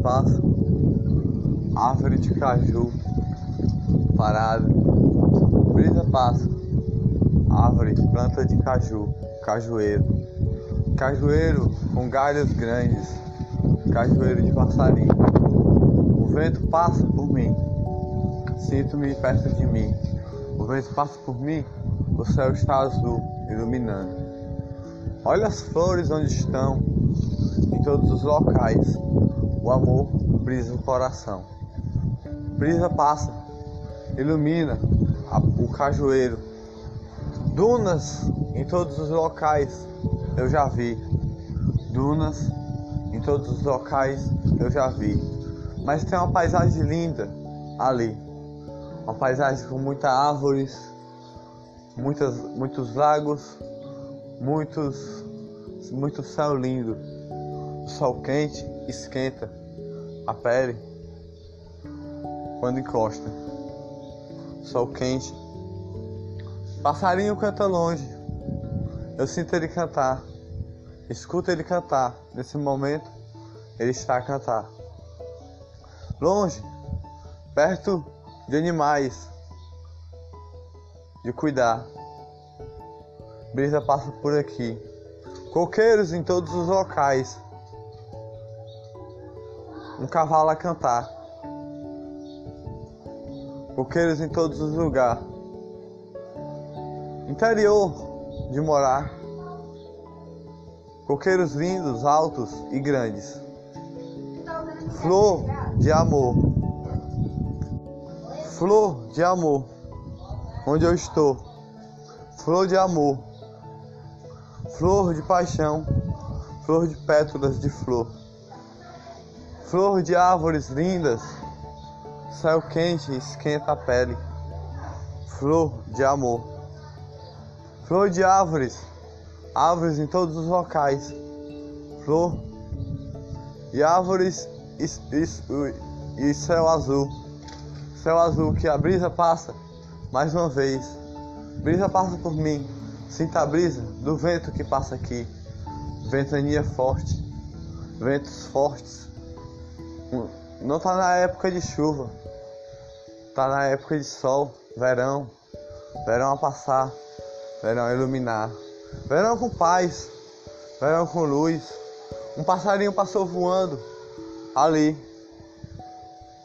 passa, árvore de caju parada, brisa passa, árvore, planta de caju, cajueiro, cajueiro com galhos grandes, cajueiro de passarinho. O vento passa por mim, sinto-me perto de mim. O vento passa por mim, o céu está azul, iluminando. Olha as flores onde estão, em todos os locais. O amor brisa o coração. Brisa passa, ilumina a, o cajueiro. Dunas em todos os locais eu já vi. Dunas em todos os locais eu já vi. Mas tem uma paisagem linda ali. Uma paisagem com muitas árvores, muitas, muitos lagos, muitos, muito céu lindo. O sol quente esquenta a pele quando encosta. Sol quente. Passarinho canta longe. Eu sinto ele cantar. Escuto ele cantar. Nesse momento, ele está a cantar. Longe, perto de animais, de cuidar. Brisa passa por aqui. Coqueiros em todos os locais. Um cavalo a cantar. Coqueiros em todos os lugares. Interior de morar. Coqueiros lindos, altos e grandes. Flor de amor. Flor de amor. Onde eu estou. Flor de amor. Flor de paixão. Flor de pétalas de flor. Flor de árvores lindas. Céu quente esquenta a pele. Flor de amor. Flor de árvores. Árvores em todos os locais. Flor e árvores e, e, e céu azul. Céu azul que a brisa passa mais uma vez. Brisa passa por mim. Sinta a brisa do vento que passa aqui. Ventania forte. Ventos fortes. Não tá na época de chuva. Tá na época de sol, verão. Verão a passar. Verão a iluminar. Verão com paz. Verão com luz. Um passarinho passou voando ali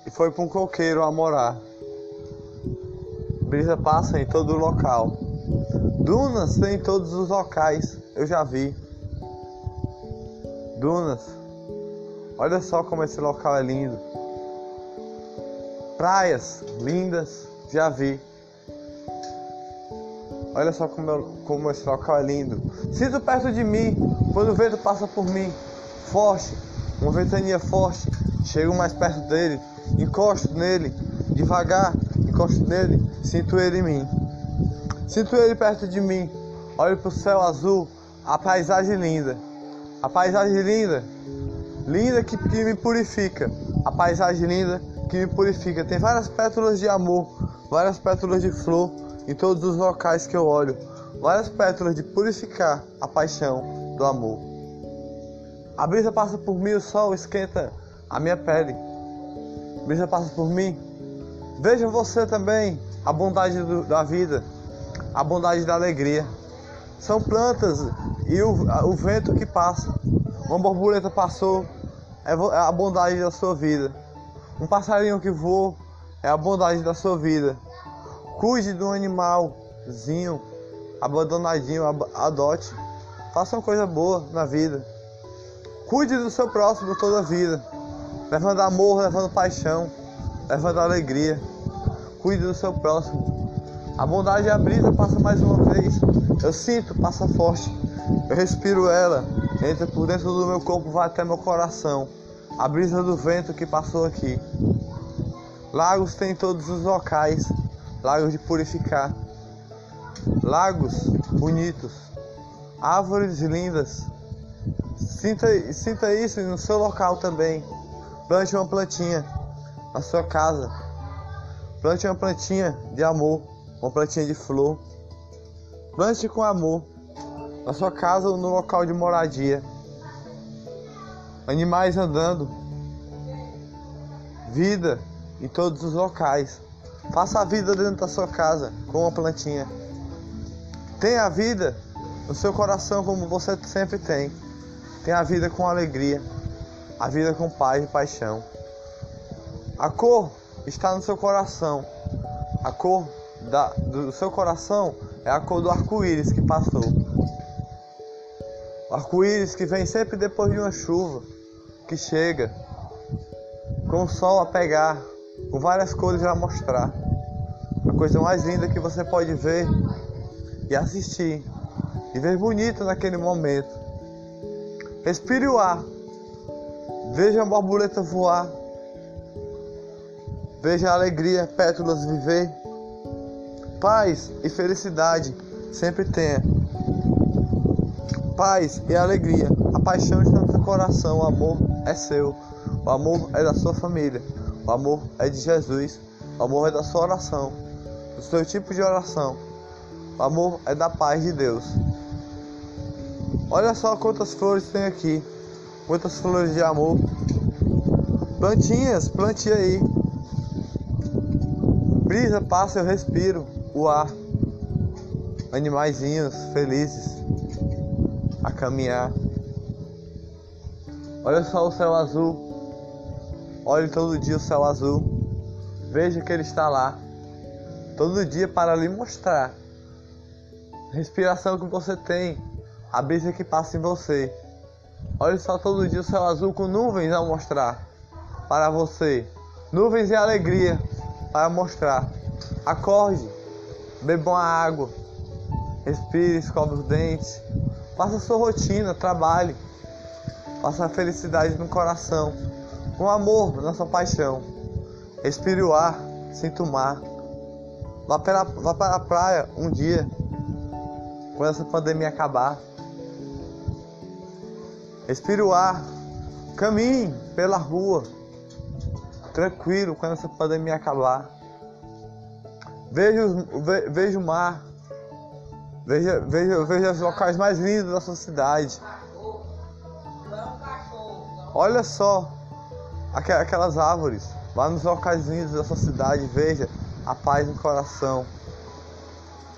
e foi para um coqueiro a morar. Brisa passa em todo local. Dunas tem em todos os locais, eu já vi. Dunas. Olha só como esse local é lindo. Praias lindas, já vi. Olha só como, eu, como esse local é lindo. Sinto perto de mim quando o vento passa por mim. Forte, uma ventania forte. Chego mais perto dele, encosto nele, devagar, encosto nele, sinto ele em mim. Sinto ele perto de mim. Olho para o céu azul, a paisagem linda. A paisagem linda, linda que, que me purifica. A paisagem linda que me purifica. Tem várias pétalas de amor, várias pétalas de flor em todos os locais que eu olho. Várias pétalas de purificar a paixão do amor. A brisa passa por mim, o sol esquenta a minha pele. A brisa passa por mim. Veja você também a bondade do, da vida, a bondade da alegria. São plantas e o, o vento que passa. Uma borboleta passou, é, é a bondade da sua vida. Um passarinho que voa é a bondade da sua vida. Cuide de um animalzinho abandonadinho, adote. Faça uma coisa boa na vida. Cuide do seu próximo toda a vida. Levando amor, levando paixão, levando alegria. Cuide do seu próximo. A bondade e a brisa passa mais uma vez. Eu sinto, passa forte. Eu respiro ela. Entra por dentro do meu corpo, vai até meu coração. A brisa do vento que passou aqui. Lagos tem em todos os locais. Lagos de purificar. Lagos bonitos. Árvores lindas. Sinta, sinta isso no seu local também. Plante uma plantinha na sua casa. Plante uma plantinha de amor, uma plantinha de flor. Plante com amor na sua casa ou no local de moradia. Animais andando, vida em todos os locais. Faça a vida dentro da sua casa com uma plantinha. Tenha a vida no seu coração como você sempre tem. Tenha a vida com alegria, a vida com paz e paixão. A cor está no seu coração. A cor da, do seu coração é a cor do arco-íris que passou. Arco-íris que vem sempre depois de uma chuva, que chega com o sol a pegar, com várias cores a mostrar. A coisa mais linda que você pode ver e assistir e ver bonito naquele momento. Respire o ar, veja a borboleta voar, veja a alegria, pétalas viver. Paz e felicidade sempre tenha. Paz e alegria, a paixão está no seu coração, o amor é seu, o amor é da sua família, o amor é de Jesus, o amor é da sua oração, do seu tipo de oração, o amor é da paz de Deus. Olha só quantas flores tem aqui, quantas flores de amor. Plantinhas, plante aí. Brisa passa, eu respiro. O ar. Animaizinhos felizes a caminhar. Olha só o céu azul. Olhe todo dia o céu azul. Veja que ele está lá. Todo dia para lhe mostrar a respiração que você tem, a brisa que passa em você. Olhe só todo dia o céu azul com nuvens a mostrar para você. Nuvens e alegria para mostrar. Acorde, beba uma água, respire, escove os dentes, faça sua rotina, trabalhe, faça a felicidade no coração, com amor na sua paixão. Respire o ar, sinta o mar. Vá para, vá para a praia um dia, quando essa pandemia acabar. Respire o ar, caminhe pela rua, tranquilo quando essa pandemia acabar. Veja, ve, veja o mar, veja, veja, veja os locais mais lindos da sua cidade. Olha só aquelas árvores, vá nos locais lindos da sua cidade, veja a paz no coração.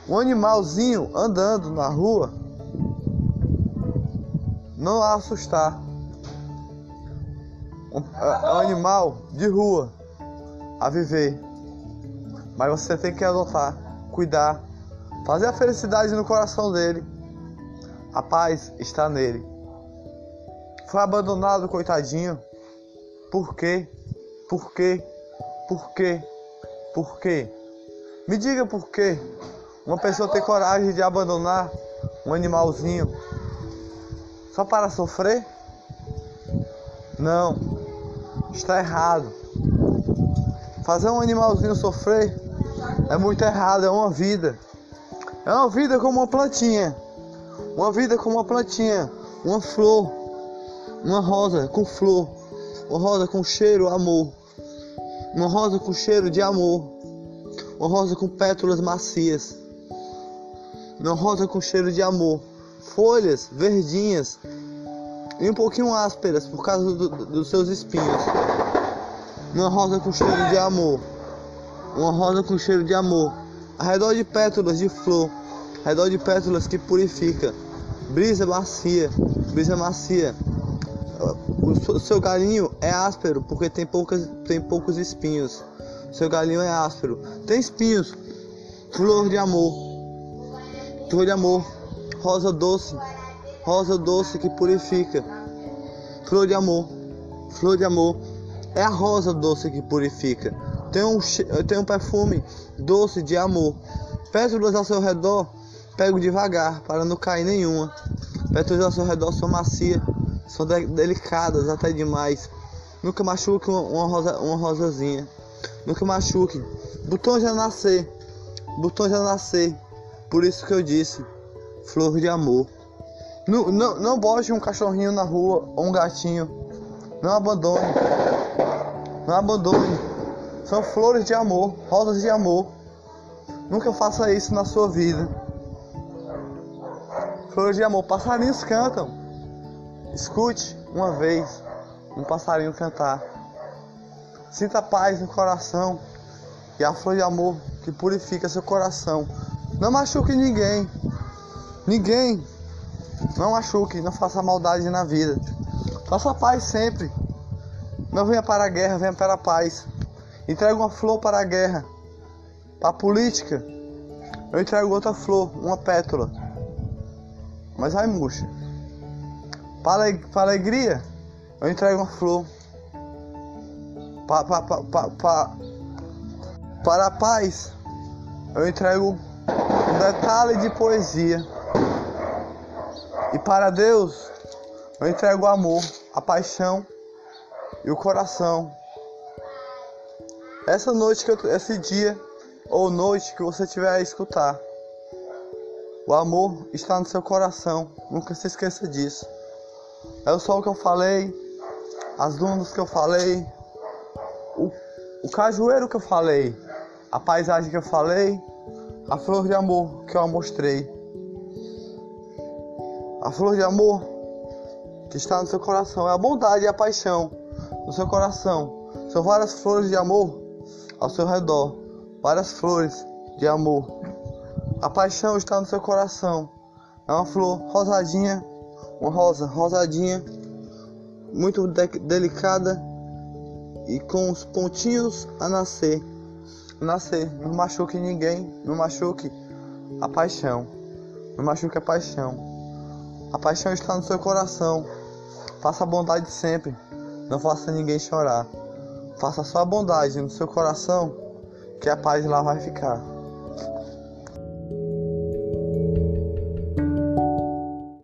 Um animalzinho andando na rua não a assustar. Um, é, um animal de rua a viver. Mas você tem que adotar, cuidar, fazer a felicidade no coração dele. A paz está nele. Foi abandonado, coitadinho. Por quê? Por quê? Por quê? Por quê? Me diga por quê. Uma pessoa tem coragem de abandonar um animalzinho só para sofrer? Não, está errado. Fazer um animalzinho sofrer é muito errado, é uma vida. É uma vida como uma plantinha. Uma vida como uma plantinha, uma flor, uma rosa com flor, uma rosa com cheiro, amor. Uma rosa com cheiro de amor. Uma rosa com pétalas macias. Uma rosa com cheiro de amor folhas verdinhas e um pouquinho ásperas por causa do, do, dos seus espinhos. Uma rosa com cheiro de amor. Uma rosa com cheiro de amor. Ao redor de pétalas de flor. Redor de pétalas que purifica. Brisa macia. Brisa macia. O seu galinho é áspero porque tem, poucas, tem poucos espinhos. Seu galinho é áspero. Tem espinhos. Flor de amor. Flor de amor rosa doce, rosa doce que purifica, flor de amor, flor de amor, é a rosa doce que purifica. Tem um, tem um perfume doce de amor. Pétalas ao seu redor, pego devagar para não cair nenhuma. Pétalas ao seu redor são macias, são de, delicadas até demais. Nunca machuque uma, rosa, uma rosazinha. Nunca machuque. Botão já nascer. Botão já nascer. Por isso que eu disse flor de amor. Não, não, não bote um cachorrinho na rua ou um gatinho. Não abandone. Não abandone. São flores de amor, rosas de amor. Nunca faça isso na sua vida. Flores de amor. Passarinhos cantam. Escute uma vez um passarinho cantar. Sinta paz no coração e a flor de amor que purifica seu coração. Não machuque ninguém. Ninguém. Não machuque, não faça maldade na vida. Faça paz sempre. Não venha para a guerra, venha para a paz. Entregue uma flor para a guerra. Para a política. Eu entrego outra flor, uma pétala. Mas vai murcha. Para, para alegria, eu entrego uma flor. Pa, pa, pa, pa, pa, para a paz, eu entrego um detalhe de poesia. E para Deus, eu entrego o amor, a paixão e o coração. Essa noite que eu, esse dia ou noite que você tiver a escutar, o amor está no seu coração. Nunca se esqueça disso. É o sol que eu falei, as dunas que eu falei, o, o cajueiro que eu falei, a paisagem que eu falei, a flor de amor que eu mostrei. A flor de amor que está no seu coração é a bondade e a paixão no seu coração. São várias flores de amor ao seu redor, várias flores de amor. A paixão está no seu coração. É uma flor rosadinha, uma rosa rosadinha, muito de delicada e com os pontinhos a nascer. Nascer, não machuque ninguém, não machuque a paixão, não machuque a paixão. A paixão está no seu coração. Faça a bondade sempre, não faça ninguém chorar. Faça só a bondade no seu coração, que a paz lá vai ficar.